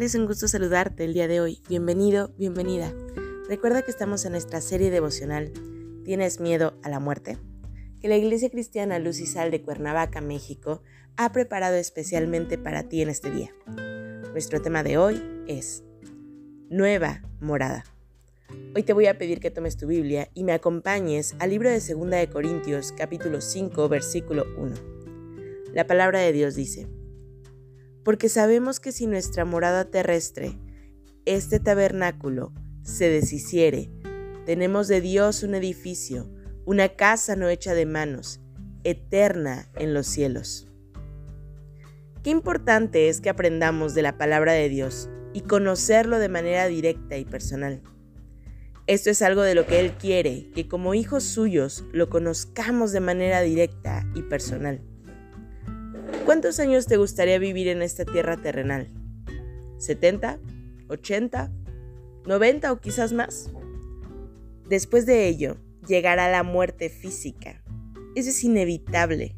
Es un gusto saludarte el día de hoy. Bienvenido, bienvenida. Recuerda que estamos en nuestra serie devocional ¿Tienes miedo a la muerte? Que la Iglesia Cristiana Luz y Sal de Cuernavaca, México, ha preparado especialmente para ti en este día. Nuestro tema de hoy es Nueva Morada. Hoy te voy a pedir que tomes tu Biblia y me acompañes al libro de 2 de Corintios, capítulo 5, versículo 1. La palabra de Dios dice: porque sabemos que si nuestra morada terrestre, este tabernáculo, se deshiciere, tenemos de Dios un edificio, una casa no hecha de manos, eterna en los cielos. Qué importante es que aprendamos de la palabra de Dios y conocerlo de manera directa y personal. Esto es algo de lo que Él quiere, que como hijos suyos lo conozcamos de manera directa y personal. ¿Cuántos años te gustaría vivir en esta tierra terrenal? ¿70? ¿80? ¿90 o quizás más? Después de ello, llegará la muerte física. Eso es inevitable.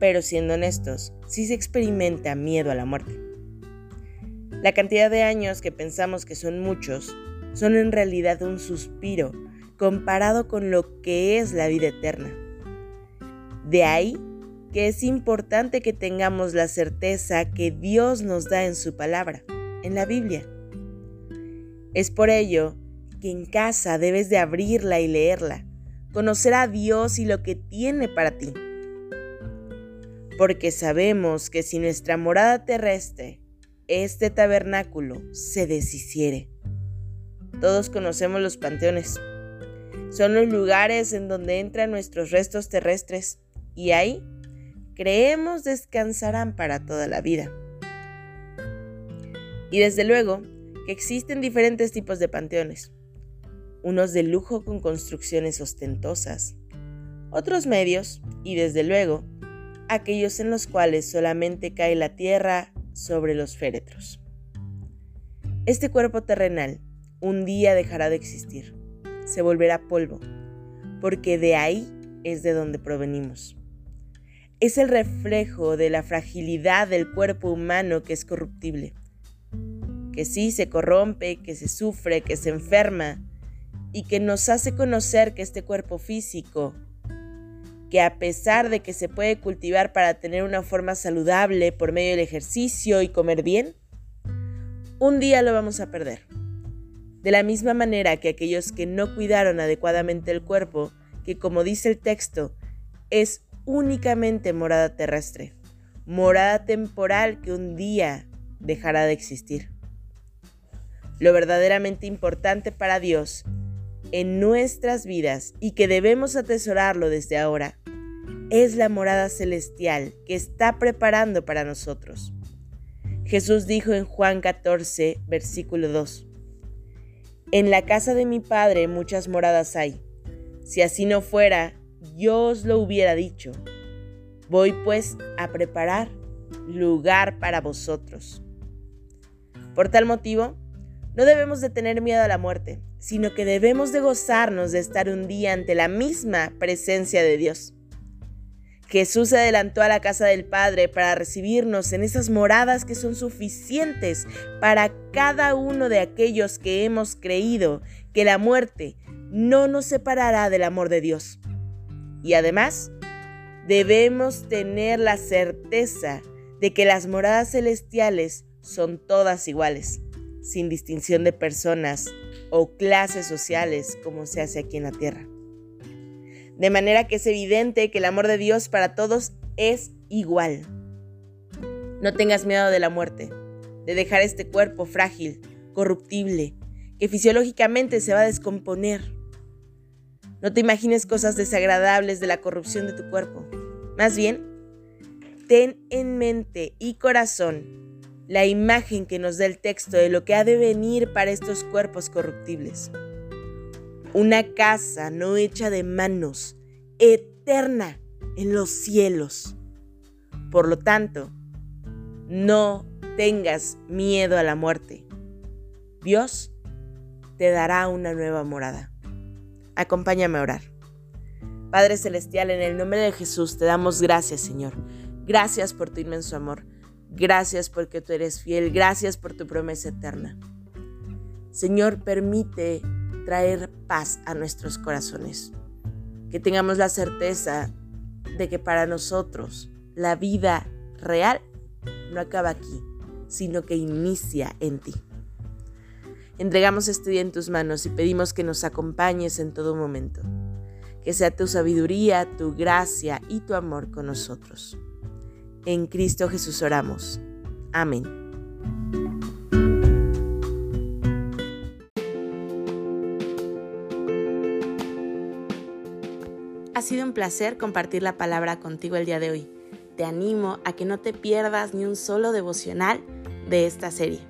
Pero siendo honestos, sí se experimenta miedo a la muerte. La cantidad de años que pensamos que son muchos son en realidad un suspiro comparado con lo que es la vida eterna. De ahí que es importante que tengamos la certeza que Dios nos da en su palabra, en la Biblia. Es por ello que en casa debes de abrirla y leerla, conocer a Dios y lo que tiene para ti. Porque sabemos que si nuestra morada terrestre, este tabernáculo, se deshiciere. Todos conocemos los panteones. Son los lugares en donde entran nuestros restos terrestres y ahí creemos descansarán para toda la vida. Y desde luego que existen diferentes tipos de panteones. Unos de lujo con construcciones ostentosas, otros medios y desde luego aquellos en los cuales solamente cae la tierra sobre los féretros. Este cuerpo terrenal un día dejará de existir, se volverá polvo, porque de ahí es de donde provenimos es el reflejo de la fragilidad del cuerpo humano que es corruptible, que sí se corrompe, que se sufre, que se enferma y que nos hace conocer que este cuerpo físico, que a pesar de que se puede cultivar para tener una forma saludable por medio del ejercicio y comer bien, un día lo vamos a perder. De la misma manera que aquellos que no cuidaron adecuadamente el cuerpo, que como dice el texto, es únicamente morada terrestre, morada temporal que un día dejará de existir. Lo verdaderamente importante para Dios en nuestras vidas y que debemos atesorarlo desde ahora es la morada celestial que está preparando para nosotros. Jesús dijo en Juan 14, versículo 2, En la casa de mi Padre muchas moradas hay. Si así no fuera, yo os lo hubiera dicho. Voy pues a preparar lugar para vosotros. Por tal motivo, no debemos de tener miedo a la muerte, sino que debemos de gozarnos de estar un día ante la misma presencia de Dios. Jesús se adelantó a la casa del Padre para recibirnos en esas moradas que son suficientes para cada uno de aquellos que hemos creído que la muerte no nos separará del amor de Dios. Y además, debemos tener la certeza de que las moradas celestiales son todas iguales, sin distinción de personas o clases sociales como se hace aquí en la tierra. De manera que es evidente que el amor de Dios para todos es igual. No tengas miedo de la muerte, de dejar este cuerpo frágil, corruptible, que fisiológicamente se va a descomponer no te imagines cosas desagradables de la corrupción de tu cuerpo. Más bien, ten en mente y corazón la imagen que nos da el texto de lo que ha de venir para estos cuerpos corruptibles. Una casa no hecha de manos, eterna en los cielos. Por lo tanto, no tengas miedo a la muerte. Dios te dará una nueva morada. Acompáñame a orar. Padre Celestial, en el nombre de Jesús te damos gracias, Señor. Gracias por tu inmenso amor. Gracias porque tú eres fiel. Gracias por tu promesa eterna. Señor, permite traer paz a nuestros corazones. Que tengamos la certeza de que para nosotros la vida real no acaba aquí, sino que inicia en ti. Entregamos este día en tus manos y pedimos que nos acompañes en todo momento. Que sea tu sabiduría, tu gracia y tu amor con nosotros. En Cristo Jesús oramos. Amén. Ha sido un placer compartir la palabra contigo el día de hoy. Te animo a que no te pierdas ni un solo devocional de esta serie.